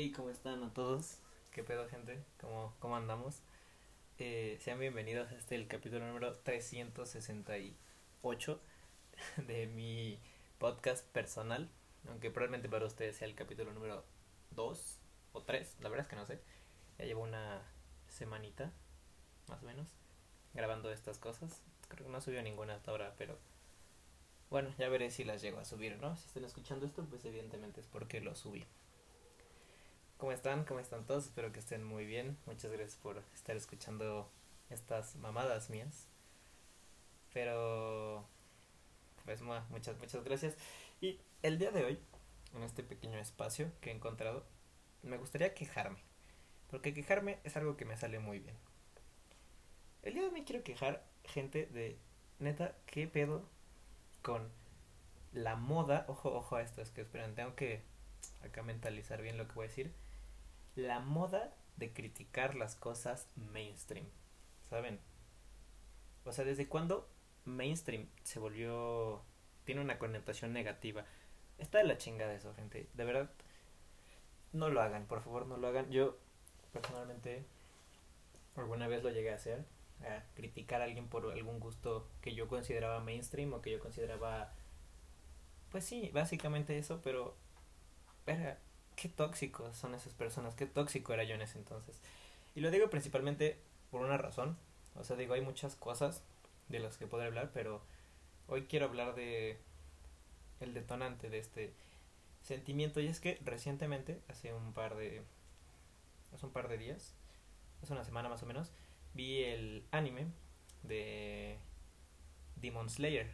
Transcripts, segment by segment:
Hey, ¿cómo están a todos? ¿Qué pedo, gente? ¿Cómo, cómo andamos? Eh, sean bienvenidos a este, el capítulo número 368 de mi podcast personal. Aunque probablemente para ustedes sea el capítulo número 2 o 3, la verdad es que no sé. Ya llevo una semanita, más o menos, grabando estas cosas. Creo que no subió ninguna hasta ahora, pero bueno, ya veré si las llego a subir, ¿no? Si están escuchando esto, pues evidentemente es porque lo subí. ¿Cómo están? ¿Cómo están todos? Espero que estén muy bien. Muchas gracias por estar escuchando estas mamadas mías. Pero, pues muchas, muchas gracias. Y el día de hoy, en este pequeño espacio que he encontrado, me gustaría quejarme. Porque quejarme es algo que me sale muy bien. El día de hoy quiero quejar, gente, de neta, ¿qué pedo con la moda? Ojo, ojo a esto, es que esperen, tengo que acá mentalizar bien lo que voy a decir la moda de criticar las cosas mainstream. ¿Saben? O sea, ¿desde cuándo mainstream se volvió... tiene una connotación negativa? Está de la chingada eso, gente. De verdad, no lo hagan, por favor, no lo hagan. Yo, personalmente, alguna vez lo llegué a hacer. A criticar a alguien por algún gusto que yo consideraba mainstream o que yo consideraba... Pues sí, básicamente eso, pero... Pero qué tóxicos son esas personas, qué tóxico era yo en ese entonces. Y lo digo principalmente por una razón. O sea, digo, hay muchas cosas de las que podré hablar, pero hoy quiero hablar de el detonante de este sentimiento. Y es que recientemente, hace un par de. hace un par de días, hace una semana más o menos, vi el anime de Demon Slayer.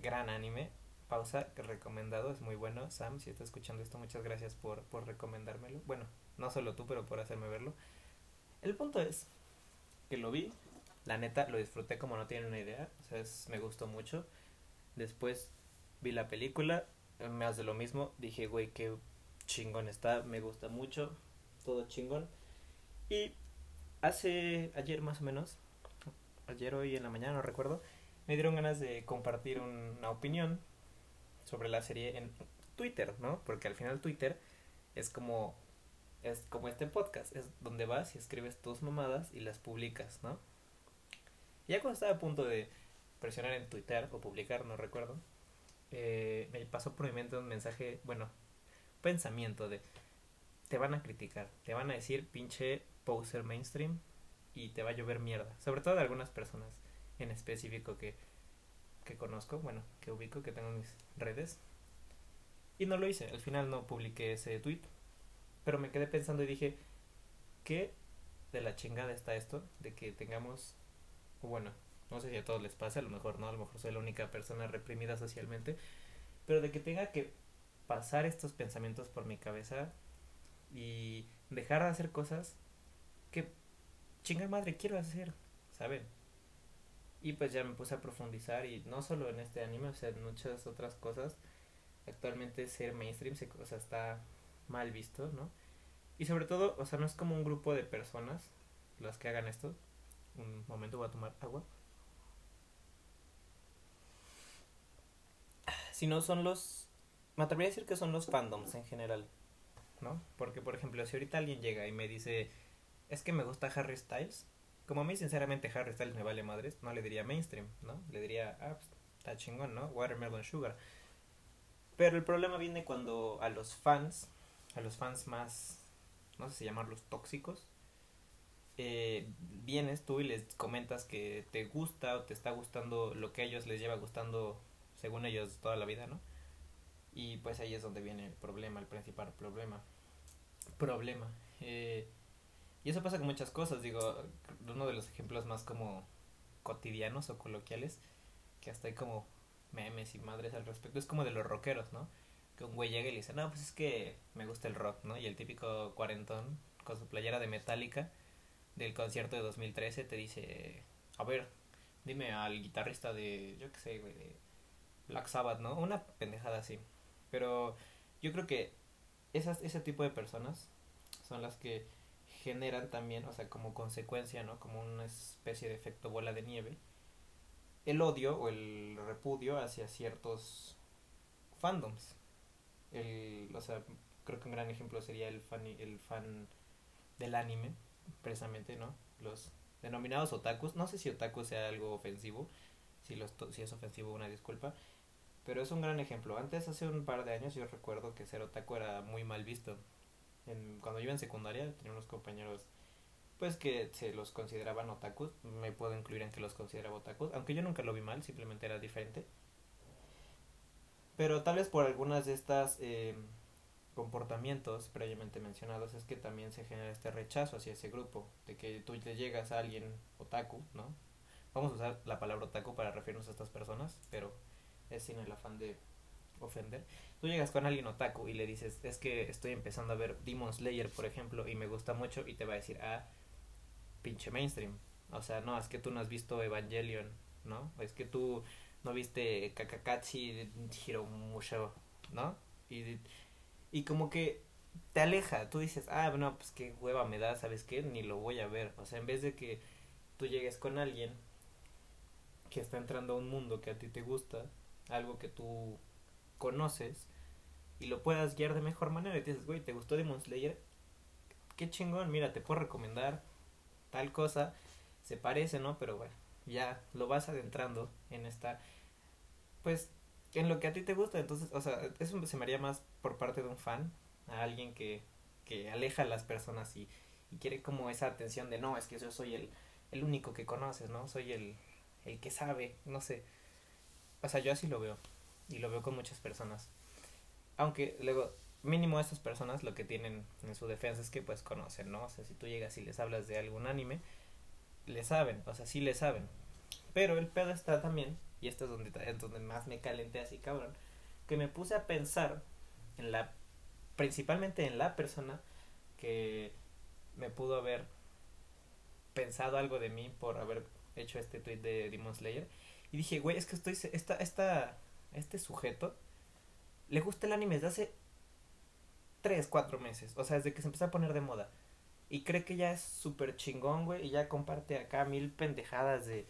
Gran anime, pausa, recomendado, es muy bueno. Sam, si estás escuchando esto, muchas gracias por, por recomendármelo. Bueno, no solo tú, pero por hacerme verlo. El punto es que lo vi, la neta lo disfruté como no tienen una idea, o sea, me gustó mucho. Después vi la película, me hace lo mismo, dije, güey, qué chingón está, me gusta mucho, todo chingón. Y hace ayer más o menos, ayer hoy en la mañana, no recuerdo, me dieron ganas de compartir una opinión sobre la serie en Twitter, ¿no? Porque al final Twitter es como es como este podcast, es donde vas y escribes tus mamadas y las publicas, ¿no? Ya cuando estaba a punto de presionar en Twitter o publicar, no recuerdo, eh, me pasó por mi mente un mensaje, bueno, pensamiento de te van a criticar, te van a decir pinche poser mainstream y te va a llover mierda, sobre todo de algunas personas en específico que que conozco, bueno, que ubico, que tengo en mis redes. Y no lo hice, al final no publiqué ese tweet. Pero me quedé pensando y dije, ¿qué de la chingada está esto? De que tengamos, bueno, no sé si a todos les pasa, a lo mejor no, a lo mejor soy la única persona reprimida socialmente, pero de que tenga que pasar estos pensamientos por mi cabeza y dejar de hacer cosas que chinga madre quiero hacer, ¿saben? Y pues ya me puse a profundizar y no solo en este anime, o sea, en muchas otras cosas. Actualmente ser mainstream se, está mal visto, ¿no? Y sobre todo, o sea, no es como un grupo de personas las que hagan esto. Un momento voy a tomar agua. Sino son los... Me atrevería a decir que son los fandoms en general, ¿no? Porque, por ejemplo, si ahorita alguien llega y me dice, es que me gusta Harry Styles, como a mí, sinceramente, Harry Styles me vale madres, no le diría mainstream, ¿no? Le diría, ah, pues, está chingón, ¿no? Watermelon Sugar. Pero el problema viene cuando a los fans, a los fans más, no sé si llamarlos tóxicos, eh, vienes tú y les comentas que te gusta o te está gustando lo que a ellos les lleva gustando, según ellos, toda la vida, ¿no? Y pues ahí es donde viene el problema, el principal problema. Problema. Eh, y eso pasa con muchas cosas, digo, uno de los ejemplos más como cotidianos o coloquiales, que hasta hay como memes y madres al respecto, es como de los rockeros, ¿no? Que un güey llega y le dice, no, pues es que me gusta el rock, ¿no? Y el típico cuarentón con su playera de Metallica del concierto de 2013 te dice, a ver, dime al guitarrista de, yo qué sé, güey, de Black Sabbath, ¿no? Una pendejada así. Pero yo creo que esas, ese tipo de personas son las que generan también, o sea, como consecuencia, ¿no? Como una especie de efecto bola de nieve, el odio o el repudio hacia ciertos fandoms. El, o sea, creo que un gran ejemplo sería el fan, el fan del anime, precisamente, ¿no? Los denominados otakus. No sé si otaku sea algo ofensivo, si, los si es ofensivo una disculpa, pero es un gran ejemplo. Antes, hace un par de años, yo recuerdo que ser otaku era muy mal visto. En, cuando yo iba en secundaria, tenía unos compañeros pues que se los consideraban otakus. Me puedo incluir en que los consideraba otakus, aunque yo nunca lo vi mal, simplemente era diferente. Pero tal vez por algunas de estas eh, comportamientos previamente mencionados es que también se genera este rechazo hacia ese grupo, de que tú le llegas a alguien otaku, ¿no? Vamos a usar la palabra otaku para referirnos a estas personas, pero es sin el afán de ofender. Tú llegas con alguien otaku y le dices, es que estoy empezando a ver Demon Slayer, por ejemplo, y me gusta mucho, y te va a decir, ah, pinche mainstream. O sea, no, es que tú no has visto Evangelion, ¿no? Es que tú no viste Kakakachi Hiromusho, ¿no? Y y como que te aleja, tú dices, ah, no, pues qué hueva me da, ¿sabes qué? Ni lo voy a ver. O sea, en vez de que tú llegues con alguien que está entrando a un mundo que a ti te gusta, algo que tú conoces, y lo puedas guiar de mejor manera, y te dices, güey, ¿te gustó Demon Slayer? Qué chingón, mira, te puedo recomendar tal cosa, se parece, ¿no? Pero bueno, ya lo vas adentrando en esta, pues, en lo que a ti te gusta. Entonces, o sea, eso se me haría más por parte de un fan, a alguien que, que aleja a las personas y, y quiere como esa atención de no, es que yo soy el, el único que conoces, ¿no? Soy el, el que sabe, no sé. O sea, yo así lo veo y lo veo con muchas personas. Aunque luego, mínimo estas personas lo que tienen en su defensa es que pues conocen, ¿no? O sea, si tú llegas y les hablas de algún anime, le saben, o sea, sí le saben. Pero el pedo está también y esto es donde, donde más me calenté así cabrón, que me puse a pensar en la, principalmente en la persona que me pudo haber pensado algo de mí por haber hecho este tweet de Demon Slayer y dije, güey, es que estoy, esta, esta, este sujeto le gusta el anime desde hace 3, 4 meses, o sea, desde que se empezó a poner de moda. Y cree que ya es súper chingón, güey, y ya comparte acá mil pendejadas de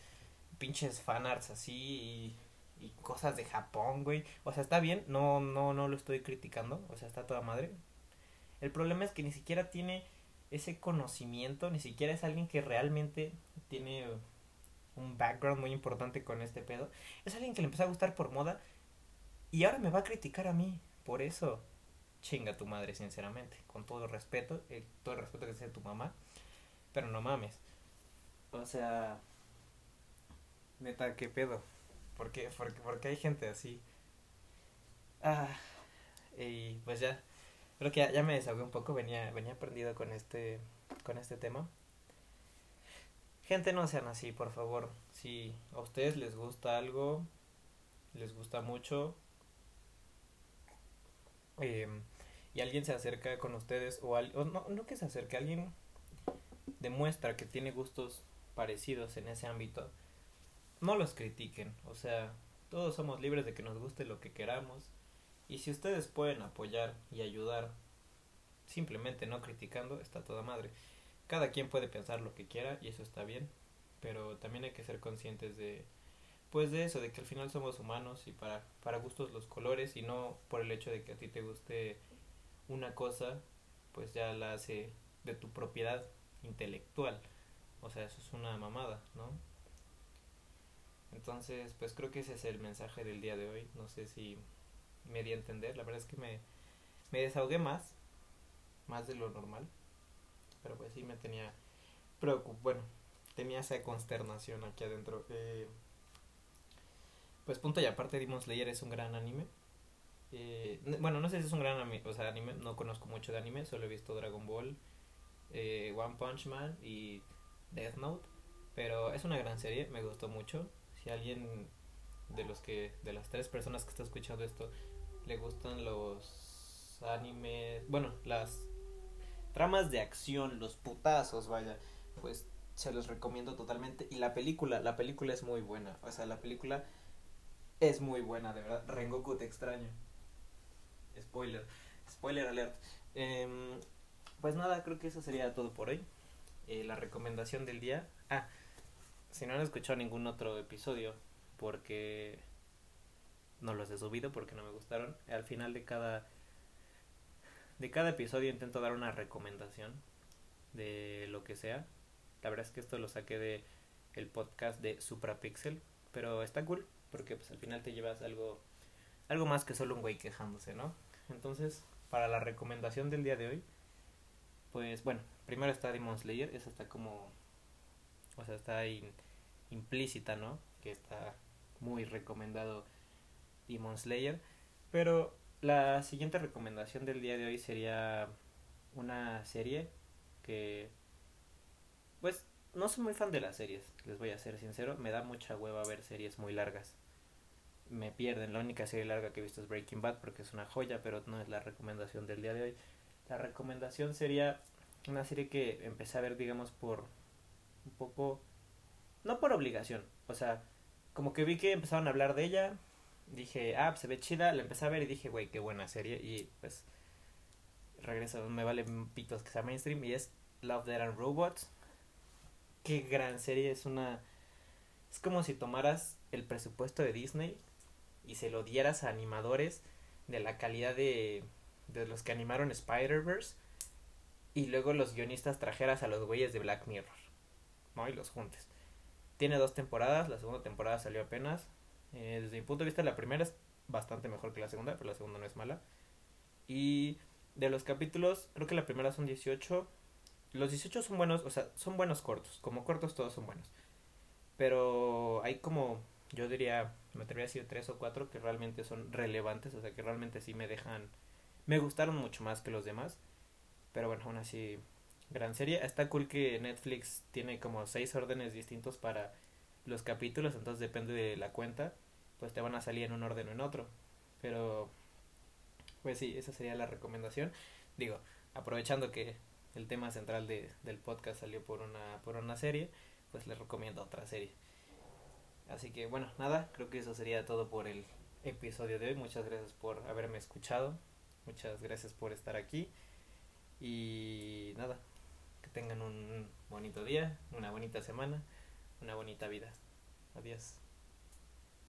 pinches fanarts así y, cosas de Japón, güey. O sea, está bien, no, no, no lo estoy criticando, o sea, está toda madre. El problema es que ni siquiera tiene ese conocimiento, ni siquiera es alguien que realmente tiene un background muy importante con este pedo. Es alguien que le empezó a gustar por moda y ahora me va a criticar a mí por eso. Chinga tu madre, sinceramente. Con todo respeto, eh, todo el respeto que sea tu mamá. Pero no mames. O sea, Neta, ¿qué pedo? ¿Por qué? Porque, hay gente así. Ah, y pues ya, creo que ya, me desahogué un poco, venía, venía prendido con este, con este tema. Gente, no sean así, por favor. Si a ustedes les gusta algo, les gusta mucho, em, y alguien se acerca con ustedes, o, o no, no que se acerque, alguien demuestra que tiene gustos parecidos en ese ámbito, no los critiquen, o sea, todos somos libres de que nos guste lo que queramos y si ustedes pueden apoyar y ayudar simplemente no criticando, está toda madre. Cada quien puede pensar lo que quiera y eso está bien, pero también hay que ser conscientes de pues de eso, de que al final somos humanos y para para gustos los colores y no por el hecho de que a ti te guste una cosa, pues ya la hace de tu propiedad intelectual. O sea, eso es una mamada, ¿no? Entonces, pues creo que ese es el mensaje del día de hoy. No sé si me di a entender. La verdad es que me, me desahogué más, más de lo normal. Pero pues sí me tenía preocup bueno, tenía esa consternación aquí adentro. Eh, pues punto y aparte, Demon Slayer es un gran anime. Eh, bueno, no sé si es un gran anime, o sea, anime, no conozco mucho de anime, solo he visto Dragon Ball, eh, One Punch Man y Death Note. Pero es una gran serie, me gustó mucho si alguien de los que de las tres personas que está escuchando esto le gustan los animes, bueno, las tramas de acción, los putazos, vaya, pues se los recomiendo totalmente y la película, la película es muy buena, o sea, la película es muy buena, de verdad. Rengoku te extraño. Spoiler, spoiler alert. Em, pues nada, creo que eso sería todo por hoy. Eh, la recomendación del día. Ah, si no han escuchado ningún otro episodio, porque no los he subido, porque no me gustaron, al final de cada de cada episodio intento dar una recomendación de lo que sea. La verdad es que esto lo saqué de el podcast de Suprapixel, pero está cool porque pues al final te llevas algo algo más que solo un güey quejándose, ¿no? Entonces, para la recomendación del día de hoy, pues bueno, primero está Demon Slayer, esa está como o sea, está implícita, ¿no? Que está muy recomendado Demon Slayer, pero la siguiente recomendación del día de hoy sería una serie que pues no soy muy fan de las series, les voy a ser sincero, me da mucha hueva ver series muy largas. Me pierden, la única serie larga que he visto es Breaking Bad porque es una joya, pero no es la recomendación del día de hoy. La recomendación sería una serie que empecé a ver, digamos, por un poco, no por obligación, o sea, como que vi que empezaron a hablar de ella, dije, ah, pues se ve chida, la empecé a ver y dije, güey, qué buena serie, y pues regreso, me vale pitos que sea mainstream, y es Love, Dead and Robots, qué gran serie, es una... Es como si tomaras el presupuesto de Disney y se lo dieras a animadores de la calidad de, de los que animaron Spider-Verse y luego los guionistas trajeras a los güeyes de Black Mirror, ¿no? Y los juntes. Tiene dos temporadas, la segunda temporada salió apenas. Eh, desde mi punto de vista la primera es bastante mejor que la segunda, pero la segunda no es mala. Y de los capítulos, creo que la primera son 18 los 18 son buenos, o sea, son buenos cortos. Como cortos todos son buenos. Pero hay como, yo diría, me atrevería a decir tres o cuatro que realmente son relevantes, o sea, que realmente sí me dejan, me gustaron mucho más que los demás. Pero bueno, aún así, gran serie. Está cool que Netflix tiene como seis órdenes distintos para los capítulos, entonces depende de la cuenta, pues te van a salir en un orden o en otro. Pero, pues sí, esa sería la recomendación. Digo, aprovechando que el tema central de, del podcast salió por una, por una serie, pues les recomiendo otra serie. Así que bueno, nada, creo que eso sería todo por el episodio de hoy. Muchas gracias por haberme escuchado. Muchas gracias por estar aquí. Y nada, que tengan un bonito día, una bonita semana, una bonita vida. Adiós.